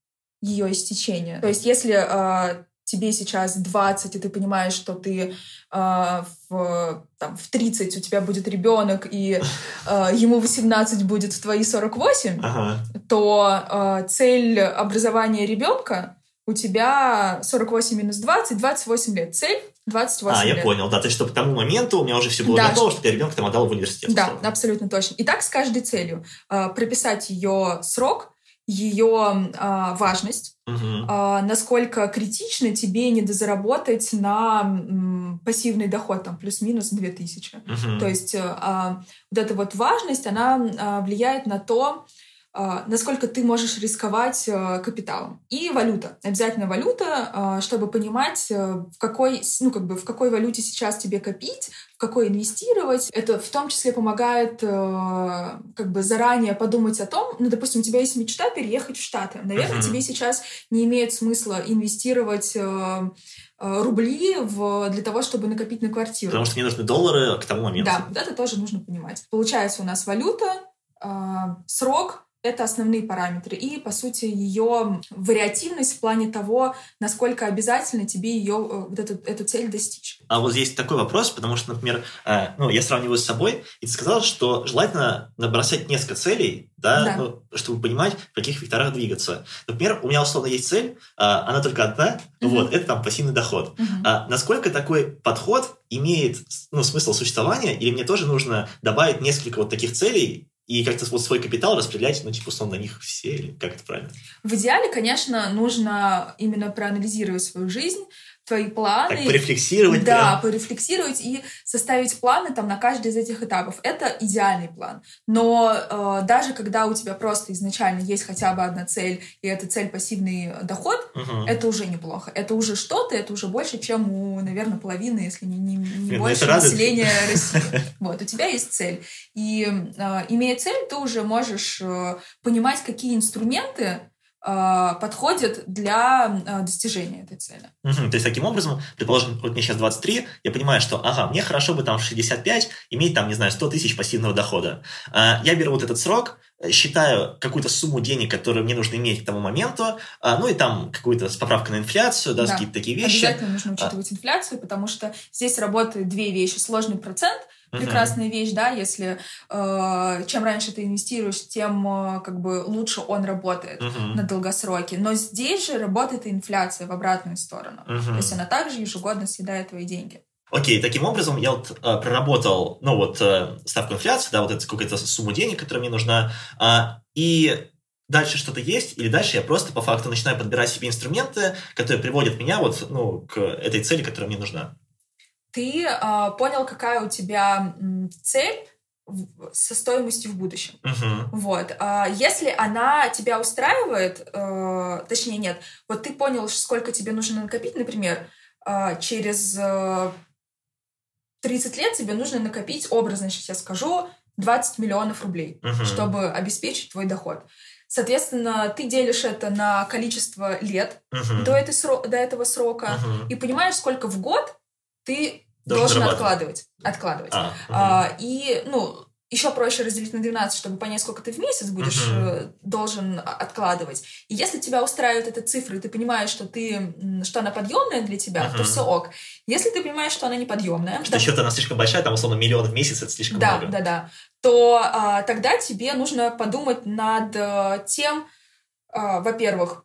ее истечения. То есть если а, тебе сейчас 20, и ты понимаешь, что ты а, в, там, в 30 у тебя будет ребенок, и а, ему 18 будет в твои 48,
Ага.
то э, цель образования ребенка у тебя 48 минус 20, 28 лет. Цель 28
А, я
лет.
понял, да. То есть, чтобы к тому моменту у меня уже все было
Да.
готово, чтобы я ребенка там отдал в университет.
Да,
условно.
абсолютно точно. И так с каждой целью. Э, прописать ее срок, ее э, важность,
Мгм.
э, насколько критично тебе недозаработать на м, пассивный доход, там, плюс-минус 2000.
Мгм.
То есть э, а, вот эта вот важность, она а, влияет на то, а, насколько ты можешь рисковать э, капиталом. И валюта. Обязательно валюта, а, чтобы понимать, э, в какой, ну, как бы, в какой валюте сейчас тебе копить, в какой инвестировать. Это в том числе помогает э, как бы заранее подумать о том, ну, допустим, у тебя есть мечта переехать в Штаты. Наверное,
Мгм.
тебе сейчас не имеет смысла инвестировать э, рубли в, для того, чтобы накопить на квартиру.
Потому что мне нужны доллары к тому моменту.
Да, это тоже нужно понимать. Получается, у нас валюта, а, срок — это основные параметры. И, по сути, ее вариативность в плане того, насколько обязательно тебе ее, э, вот эту, эту цель достичь.
А вот здесь такой вопрос, потому что, например, э, ну, я сравниваю с собой, и ты сказал, что желательно набросать несколько целей, да,
Да.
ну, чтобы понимать, в каких векторах двигаться. Например, у меня условно есть цель, э, она только одна,
Мгм.
вот, это там пассивный доход.
Мгм.
А насколько такой подход имеет ну, смысл существования, или мне тоже нужно добавить несколько вот таких целей и как-то вот свой капитал распределять, ну, типа, условно, на них все, или как это правильно?
В идеале, конечно, нужно именно проанализировать свою жизнь, твои планы.
Так, порефлексировать
Да,
прям.
порефлексировать и составить планы там на каждый из этих этапов. Это идеальный план. Но э, даже когда у тебя просто изначально есть хотя бы одна цель, и эта цель пассивный доход,
Мгм.
это уже неплохо. Это уже что-то, это уже больше, чем у, наверное, половины, если не, не, не
Блин, ну
больше населения России. Вот, у тебя есть цель. И э, имея цель, ты уже можешь э, понимать, какие инструменты э, подходят для э, достижения этой цели.
Мгм. То есть, таким образом, предположим, вот мне сейчас 23, я понимаю, что, ага, мне хорошо бы там в 65 иметь там, не знаю, 100 тысяч пассивного дохода. А, Я беру вот этот срок, э, считаю какую-то сумму денег, которую мне нужно иметь к тому моменту, а, ну и там какую-то с поправкой на инфляцию, да,
Да.
какие-то такие вещи.
Обязательно нужно учитывать инфляцию, потому что здесь работают две вещи. Сложный процент. Прекрасная вещь, да, если э, чем раньше ты инвестируешь, тем э, как бы лучше он работает
Мгм.
на долгосроке. Но здесь же работает инфляция в обратную сторону.
Мгм.
То есть она также ежегодно съедает твои деньги.
Окей, таким образом я вот э, проработал, ну вот э, ставку инфляции, да, вот это какую-то сумму денег, которая мне нужна, а, и дальше что-то есть, или дальше я просто по факту начинаю подбирать себе инструменты, которые приводят меня вот, ну, к этой цели, которая мне нужна.
Ты э, понял, какая у тебя м, цель в- со стоимостью в будущем.
Мгм.
Вот. А Если она тебя устраивает, э, точнее нет, вот ты понял, сколько тебе нужно накопить, например, э, через э, 30 лет тебе нужно накопить, образно сейчас я скажу, 20 миллионов рублей,
Мгм.
чтобы обеспечить твой доход. Соответственно, ты делишь это на количество лет
Мгм.
до, этой сро- до этого срока
Мгм.
и понимаешь, сколько в год ты
Должен
откладывать. откладывать.
А.
А, и, ну, еще проще разделить на 12, чтобы понять, сколько ты в месяц будешь uh-huh. должен откладывать. И если тебя устраивает эта цифра, и ты понимаешь, что ты, что она подъемная для тебя, uh-huh. то все ок. Если ты понимаешь, что она неподъемная,
что да, счет она слишком большая, там условно миллион в месяц это слишком
да,
много.
Да, да, да. То а, тогда тебе нужно подумать над а, тем, а, во-первых,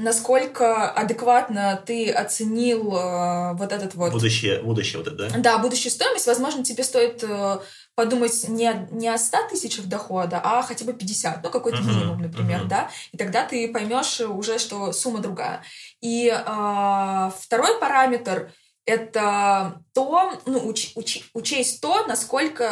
насколько адекватно ты оценил э, вот этот вот...
Будущее, будущее вот это, да?
Да, будущую стоимость. Возможно, тебе стоит э, подумать не, не о 100 тысячах дохода, а хотя бы 50, ну, какой-то uh-huh, минимум, например, uh-huh. да, и тогда ты поймешь уже, что сумма другая. И э, второй параметр — это то, ну, уч, уч, учесть то, насколько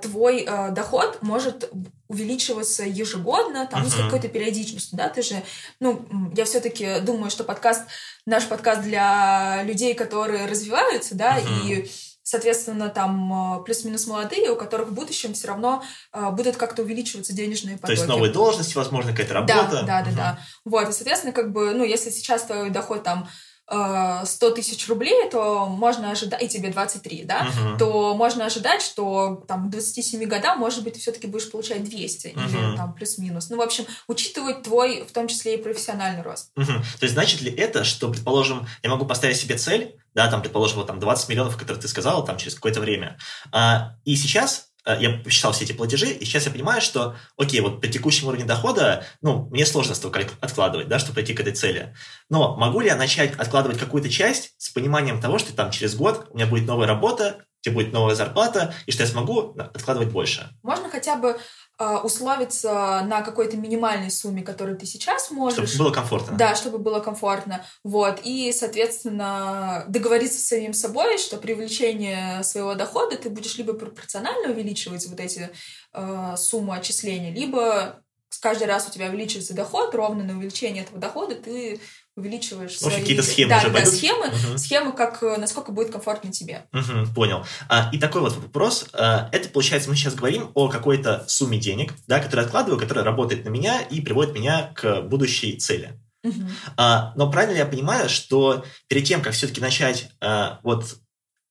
э, твой э, доход может увеличиваться ежегодно, там, uh-huh. с какой-то периодичностью, да, ты же, ну, я все-таки думаю, что подкаст, наш подкаст для людей, которые развиваются, да, uh-huh. и соответственно, там э, плюс-минус молодые, у которых в будущем все равно э, будут как-то увеличиваться денежные потоки.
То есть новые должности, возможно, какая-то работа.
Да, да, да, угу. да. Вот, и, соответственно, как бы, ну, если сейчас твой доход там 100 э, тысяч рублей, то можно ожидать, и тебе 23, да, uh-huh. то можно ожидать, что там к 27 годам, может быть, ты все-таки будешь получать 200 uh-huh. или там плюс-минус. Ну, в общем, учитывать твой, в том числе и профессиональный рост.
Uh-huh. То есть значит ли это, что, предположим, я могу поставить себе цель, да, там, предположим, вот там 20 миллионов, которые ты сказала, там, через какое-то время, а, и сейчас я посчитал все эти платежи, и сейчас я понимаю, что, окей, вот по текущему уровню дохода, ну, мне сложно столько откладывать, да, чтобы прийти к этой цели. Но могу ли я начать откладывать какую-то часть с пониманием того, что там через год у меня будет новая работа, где будет новая зарплата, и что я смогу откладывать больше?
Можно хотя бы условиться на какой-то минимальной сумме, которую ты сейчас можешь.
Чтобы было комфортно.
Да, чтобы было комфортно. Вот. И, соответственно, договориться с самим собой, что при увеличении своего дохода ты будешь либо пропорционально увеличивать вот эти э, суммы отчисления, либо каждый раз у тебя увеличивается доход, ровно на увеличение этого дохода ты увеличиваешь
свои... какие-то схемы
да,
уже
да, схемы, угу. схемы, как, э, насколько будет комфортно тебе.
Угу, понял. А, и такой вот вопрос. А, это, получается, мы сейчас говорим о какой-то сумме денег, да, которую откладываю, которая работает на меня и приводит меня к будущей цели. Угу. А, но правильно ли я понимаю, что перед тем, как все-таки начать а, вот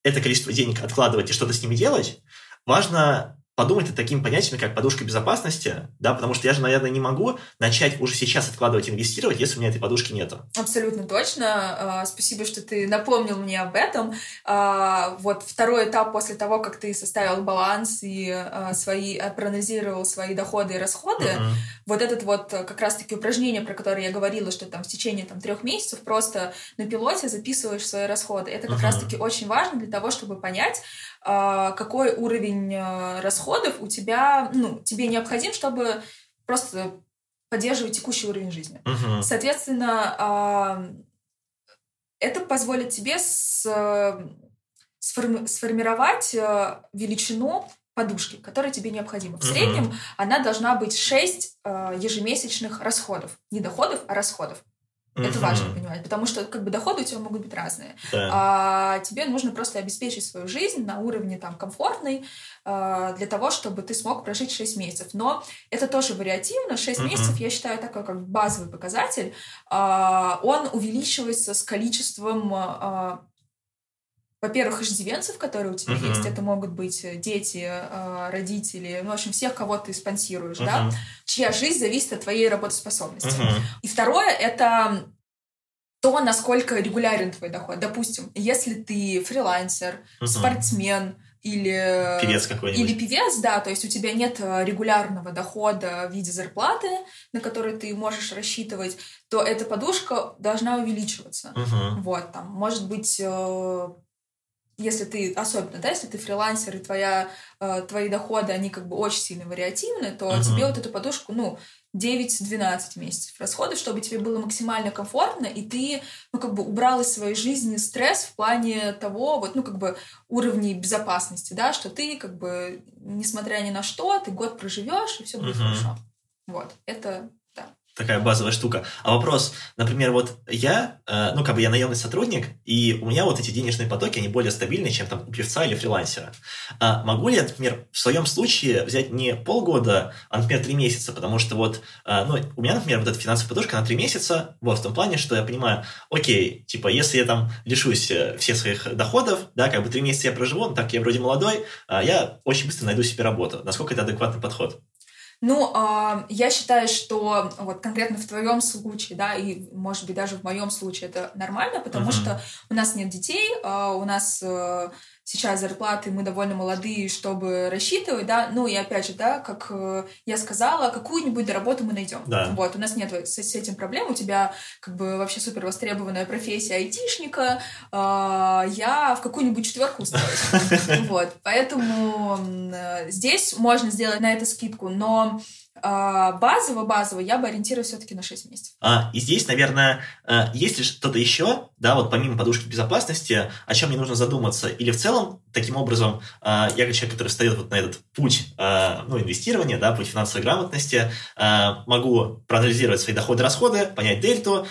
это количество денег откладывать и что-то с ними делать, важно подумать над такими понятиями, как подушка безопасности, да, потому что я же, наверное, не могу начать уже сейчас откладывать, инвестировать, если у меня этой подушки нету.
Абсолютно точно. А, спасибо, что ты напомнил мне об этом. А, вот второй этап после того, как ты составил баланс и а, свои, проанализировал свои доходы и расходы, uh-huh. вот этот вот как раз-таки упражнение, про которое я говорила, что там в течение там, трех месяцев просто на пилоте записываешь свои расходы. Это как uh-huh. раз-таки очень важно для того, чтобы понять, какой уровень расходов расходов у тебя, ну, тебе необходим, чтобы просто поддерживать текущий уровень жизни. Uh-huh. Соответственно, это позволит тебе с, сформи- сформировать э, величину подушки, которая тебе необходима. В uh-huh. среднем она должна быть 6 э, ежемесячных расходов. Не доходов, а расходов. Это важно понимать, потому что как бы доходы у тебя могут быть разные. Да. А тебе нужно просто обеспечить свою жизнь на уровне там комфортный а, для того, чтобы ты смог прожить 6 месяцев. Но это тоже вариативно. 6 uh-huh. месяцев я считаю такой как базовый показатель. А, он увеличивается с количеством а, во-первых, иждивенцев, которые у тебя uh-huh. есть, это могут быть э, дети, э, родители, ну, в общем, всех, кого ты спонсируешь, uh-huh. да, чья жизнь зависит от твоей работоспособности. Uh-huh. И второе, это то, насколько регулярен твой доход. Допустим, если ты фрилансер, uh-huh. спортсмен, или
певец какой-нибудь.
Или певец, да, то есть у тебя нет э, регулярного дохода в виде зарплаты, на который ты можешь рассчитывать, то эта подушка должна увеличиваться. Uh-huh. Вот, там, может быть, если ты, особенно, да, если ты фрилансер, и твоя, э, твои доходы, они как бы очень сильно вариативны, то uh-huh. тебе вот эту подушку, ну, 9-12 месяцев расходов, чтобы тебе было максимально комфортно, и ты, ну, как бы убрал из своей жизни стресс в плане того, вот, ну, как бы уровней безопасности, да, что ты, как бы, несмотря ни на что, ты год проживешь, и все будет uh-huh. хорошо. Вот, это
такая базовая штука. А вопрос, например, вот я, э, ну, как бы я наемный сотрудник, и у меня вот эти денежные потоки, они более стабильные, чем там у певца или фрилансера. А могу ли я, например, в своем случае взять не полгода, а, например, три месяца? Потому что вот, э, ну, у меня, например, вот эта финансовая подушка на три месяца, вот, в том плане, что я понимаю, окей, типа, если я там лишусь э, всех своих доходов, да, как бы три месяца я проживу, ну, так я вроде молодой, а я очень быстро найду себе работу. Насколько это адекватный подход?
Ну, э, я считаю, что вот конкретно в твоем случае, да, и, может быть, даже в моем случае это нормально, потому uh-huh. что у нас нет детей, э, у нас э, сейчас зарплаты, мы довольно молодые, чтобы рассчитывать, да, ну и опять же, да, как э, я сказала, какую-нибудь работу мы найдем.
Да.
Вот, у нас нет с, с этим проблем, у тебя как бы вообще супер востребованная профессия айтишника, э, я в какую-нибудь четверку устроюсь. Вот, поэтому э, здесь можно сделать на это скидку, но базово-базово я бы ориентировалась все-таки на 6 месяцев.
А, и здесь, наверное, э, есть ли что-то еще, да, вот помимо подушки безопасности, о чем мне нужно задуматься? Или в целом, таким образом, э, я как человек, который встает вот на этот путь э, ну, инвестирования, да, путь финансовой грамотности, могу проанализировать свои доходы-расходы, понять дельту,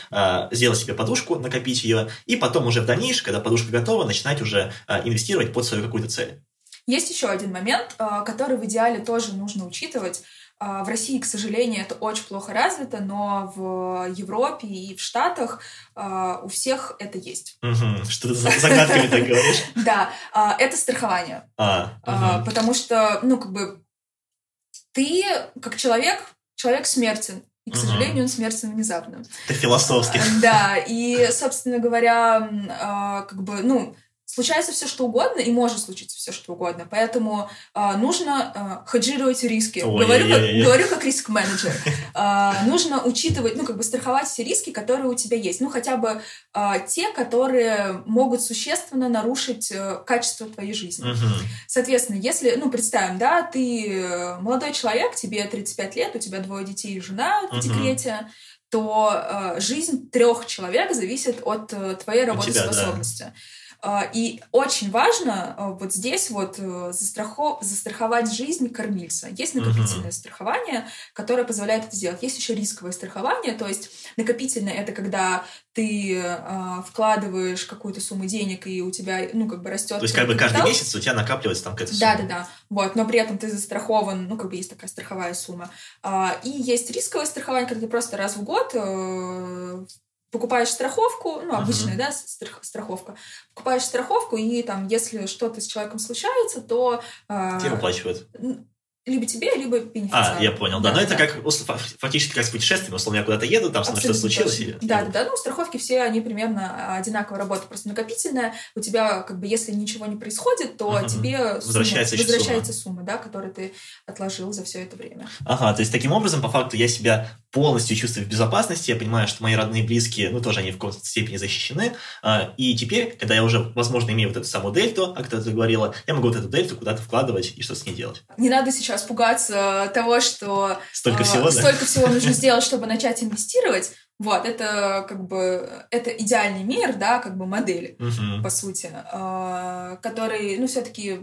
сделать себе подушку, накопить ее, и потом уже в дальнейшем, когда подушка готова, начинать уже инвестировать под свою какую-то цель.
Есть еще один момент, который в идеале тоже нужно учитывать. А, в России, к сожалению, это очень плохо развито, но в Европе и в Штатах а, у всех это есть.
Что ты загадками так говоришь?
Да, а, это страхование. Потому что, ну, как бы, ты, как человек, человек смертен. И, к сожалению, он смертен внезапно.
Это философски.
Да, и, собственно говоря, как бы, ну, случается все что угодно, и может случиться все что угодно. Поэтому э, нужно э, хеджировать риски. Ой, говорю, я, я, я. Как, говорю как риск-менеджер. Э, нужно учитывать, ну, как бы страховать все риски, которые у тебя есть. Ну, хотя бы э, те, которые могут существенно нарушить э, качество твоей жизни.
Угу.
Соответственно, если, ну, представим, да, ты молодой человек, тебе 35 лет, у тебя двое детей и жена в угу. декрете, то э, жизнь трех человек зависит от э, твоей работоспособности. Тебя, да. А, и очень важно а, вот здесь вот э, застрахов... застраховать жизнь кормильца. Есть накопительное uh-huh. страхование, которое позволяет это сделать. Есть еще рисковое страхование, то есть накопительное это когда ты э, вкладываешь какую-то сумму денег и у тебя ну как бы растет.
То есть как бы каждый месяц у тебя накапливается там какая-то
сумма. Да, да, да. Вот, но при этом ты застрахован, ну как бы есть такая страховая сумма. Э, и есть рисковое страхование, когда ты просто раз в год э, покупаешь страховку, ну, обычная, uh-huh. да, страховка, покупаешь страховку, и там, если что-то с человеком случается, то...
Э, Тебе выплачивают
либо тебе, либо бенефициару.
А, я понял, да. да но это как фактически как с путешествием, условно, я куда-то еду, там со мной что-то случилось. И...
Да, да, да. Ну, страховки все, они примерно одинаково работают. Просто накопительная, у тебя, как бы, если ничего не происходит, то угу. тебе
возвращается,
сумма, возвращается сумма. сумма, да, которую ты отложил за все это время.
Ага, то есть таким образом, по факту, я себя полностью чувствую в безопасности, я понимаю, что мои родные и близкие, ну, тоже они в какой-то степени защищены, а, и теперь, когда я уже, возможно, имею вот эту самую дельту, о которой ты говорила, я могу вот эту дельту куда-то вкладывать и что с ней делать.
Не надо сейчас пугаться того, что
столько э, всего,
столько да? всего нужно сделать, чтобы начать инвестировать. Вот, это как бы это идеальный мир, да, как бы модель,
uh-huh.
по сути, э, который, ну, все-таки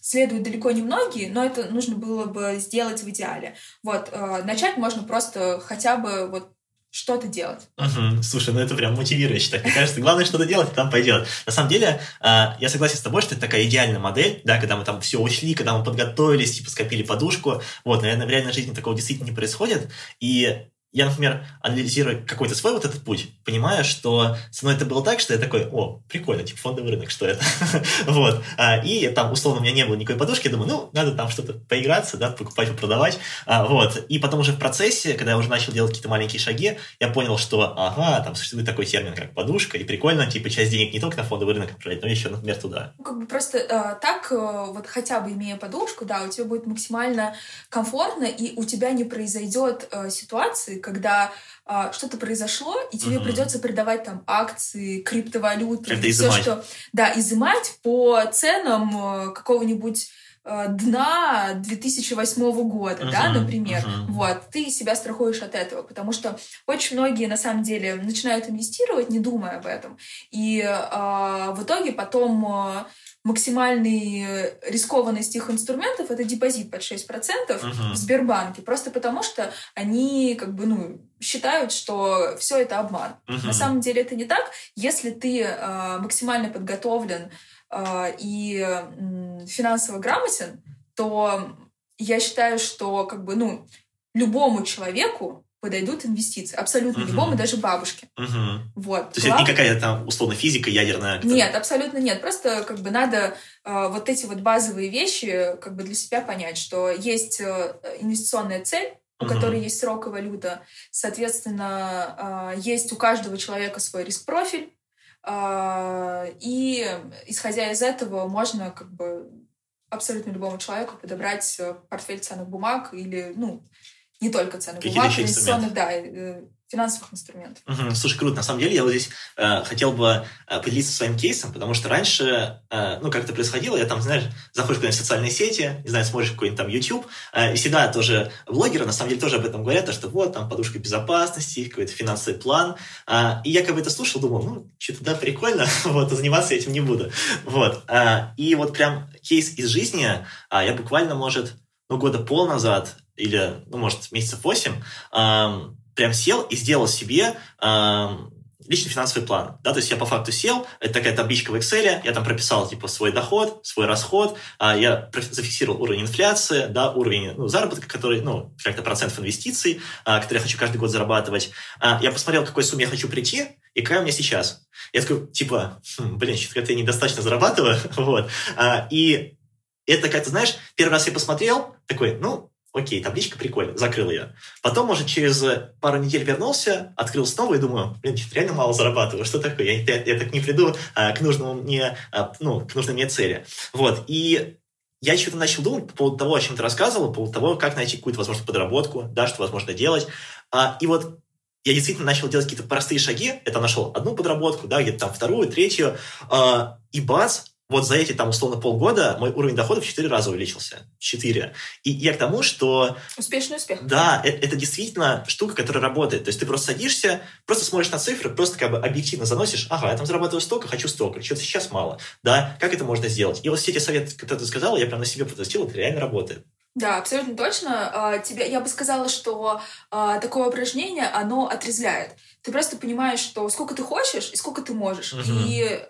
следуют далеко не многие, но это нужно было бы сделать в идеале. Вот, э, начать можно просто хотя бы вот что-то делать.
Угу. Слушай, ну это прям мотивирующе. Так, мне кажется, главное что-то делать, и там пойдет. На самом деле, э, я согласен с тобой, что это такая идеальная модель, да, когда мы там все учли, когда мы подготовились, типа скопили подушку. Вот, наверное, в реальной жизни такого действительно не происходит. И я, например, анализирую какой-то свой вот этот путь, понимаю, что со мной это было так, что я такой, о, прикольно, типа фондовый рынок, что это? вот. А, и там, условно, у меня не было никакой подушки, я думаю, ну, надо там что-то поиграться, да, покупать, продавать. А, вот. И потом уже в процессе, когда я уже начал делать какие-то маленькие шаги, я понял, что, ага, там существует такой термин, как подушка, и прикольно, типа, часть денег не только на фондовый рынок отправлять, но еще, например, туда.
Ну, как бы просто э, так, э, вот хотя бы имея подушку, да, у тебя будет максимально комфортно, и у тебя не произойдет э, ситуации, когда а, что-то произошло, и тебе угу. придется продавать там акции, криптовалюты, все, что... Да, изымать по ценам э, какого-нибудь э, дна 2008 года, uh-huh, да, например. Uh-huh. Вот, ты себя страхуешь от этого, потому что очень многие на самом деле начинают инвестировать, не думая об этом. И э, в итоге потом максимальная рискованность их инструментов это депозит под 6% uh-huh. в Сбербанке. Просто потому что они как бы, ну, считают, что все это обман. Uh-huh. На самом деле это не так. Если ты э, максимально подготовлен э, и э, финансово грамотен, то я считаю, что как бы, ну, любому человеку подойдут инвестиции. Абсолютно угу. любому, даже бабушке.
Угу.
Вот.
То есть это не какая-то там условно физика ядерная?
Которая... Нет, абсолютно нет. Просто как бы надо э, вот эти вот базовые вещи как бы для себя понять, что есть э, инвестиционная цель, у угу. которой есть срок и валюта. Соответственно, э, есть у каждого человека свой риск-профиль. Э, и исходя из этого можно как бы абсолютно любому человеку подобрать э, портфель ценных бумаг или, ну, не только ценных бумаг, инвестиционных, да, э, финансовых инструментов.
Угу, слушай, круто. На самом деле я вот здесь э, хотел бы э, поделиться своим кейсом, потому что раньше, э, ну, как это происходило, я там, знаешь, заходишь куда-нибудь в социальные сети, не знаю, смотришь какой-нибудь там YouTube, э, и всегда тоже блогеры, на самом деле, тоже об этом говорят, то, что вот, там, подушка безопасности, какой-то финансовый план. Э, и я как бы это слушал, думал, ну, что-то, да, прикольно, вот, заниматься этим не буду. Вот. Э, и вот прям кейс из жизни, э, я буквально, может, ну, года пол назад или, ну, может, месяцев восемь, эм, прям сел и сделал себе личный финансовый план. Да, то есть я по факту сел, это такая табличка в Excel, я там прописал типа свой доход, свой расход, а я зафиксировал уровень инфляции, да, уровень ну, заработка, который, ну, как-то процентов инвестиций, а, которые я хочу каждый год зарабатывать. А, я посмотрел, какой сумме я хочу прийти, и какая у меня сейчас. Я такой, типа, хм, блин, что-то я недостаточно зарабатываю, вот. И это как-то, знаешь, первый раз я посмотрел, такой, ну, окей, табличка прикольная, закрыл ее. Потом, может, через пару недель вернулся, открыл снова и думаю, блин, что реально мало зарабатываю, что такое? Я, я, я так не приду а, к нужному мне, а, ну, к нужной мне цели. Вот, и я что-то начал думать по поводу того, о чем ты рассказывал, по поводу того, как найти какую-то, возможно, подработку, да, что возможно делать. А, и вот я действительно начал делать какие-то простые шаги. Это нашел одну подработку, да, где-то там вторую, третью. А, и бац, вот за эти, там, условно, полгода мой уровень доходов в 4 раза увеличился. 4. И я к тому, что...
Успешный успех.
Да, это, это действительно штука, которая работает. То есть ты просто садишься, просто смотришь на цифры, просто как бы объективно заносишь, ага, я там зарабатываю столько, хочу столько, что-то сейчас мало. Да, как это можно сделать? И вот все эти советы, которые ты сказала, я прям на себе протестировал, это реально работает.
Да, абсолютно точно. А, тебе, я бы сказала, что а, такое упражнение, оно отрезвляет. Ты просто понимаешь, что сколько ты хочешь и сколько ты можешь. Угу. И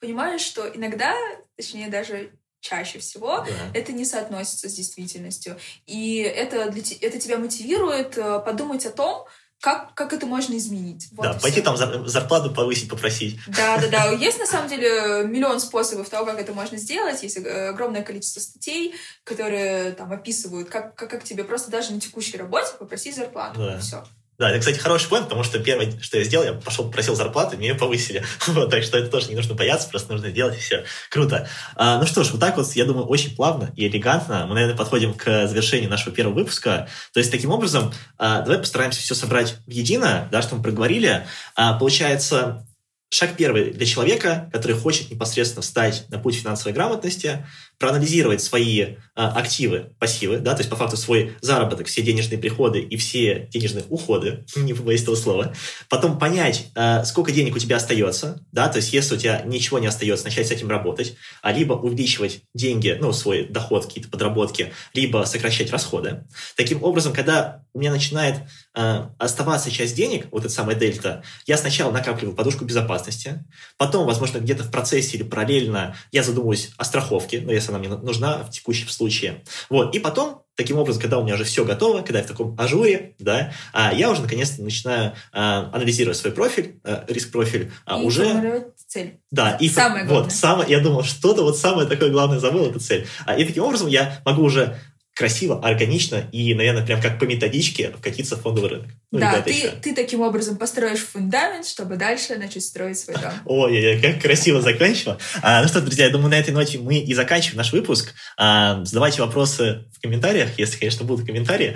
понимаешь, что иногда, точнее даже чаще всего, да. это не соотносится с действительностью. И это, для, это тебя мотивирует э, подумать о том, как, как это можно изменить.
Вот да, пойти там зарплату повысить, попросить.
Да, да, да. Есть на самом деле миллион способов того, как это можно сделать. Есть э, огромное количество статей, которые там описывают, как, как, как тебе просто даже на текущей работе попросить зарплату. Да. Все.
Да, это, кстати, хороший поинт, потому что первое, что я сделал, я пошел, попросил зарплату, мне ее повысили. вот, так что это тоже не нужно бояться, просто нужно делать, и все. Круто. А, ну что ж, вот так вот, я думаю, очень плавно и элегантно мы, наверное, подходим к завершению нашего первого выпуска. То есть, таким образом, а, давай постараемся все собрать в едино, да, что мы проговорили. А, получается, Шаг первый для человека, который хочет непосредственно встать на путь финансовой грамотности, проанализировать свои а, активы, пассивы, да, то есть по факту свой заработок, все денежные приходы и все денежные уходы, не побоюсь этого слова, потом понять, а, сколько денег у тебя остается, да, то есть если у тебя ничего не остается, начать с этим работать, а либо увеличивать деньги, ну, свой доход, какие-то подработки, либо сокращать расходы. Таким образом, когда у меня начинает а, оставаться часть денег, вот эта самая дельта, я сначала накапливаю подушку безопасности, потом, возможно, где-то в процессе или параллельно я задумываюсь о страховке, но я если она мне нужна в текущем случае. Вот. И потом, таким образом, когда у меня уже все готово, когда я в таком ажуре, да, а я уже наконец-то начинаю а, анализировать свой профиль, а, риск-профиль, а
и
уже...
цель.
Да, и
самое главное.
Вот, самое, я думал, что-то вот самое такое главное забыл, это цель. А, и таким образом я могу уже красиво, органично и, наверное, прям как по методичке вкатиться в фондовый рынок.
Ну, да, ты, ты таким образом построишь фундамент, чтобы дальше начать строить свой дом.
Ой, как красиво закончила. А, ну что, друзья, я думаю, на этой ноте мы и заканчиваем наш выпуск. А, задавайте вопросы в комментариях, если, конечно, будут комментарии.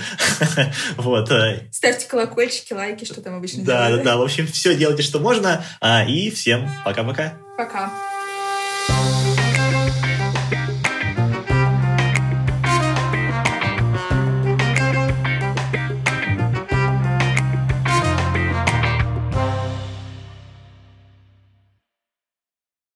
вот. Э.
Ставьте колокольчики, лайки, что там обычно
Да, да, да. В общем, все делайте, что можно. А, и всем пока-пока.
Пока. -пока. пока.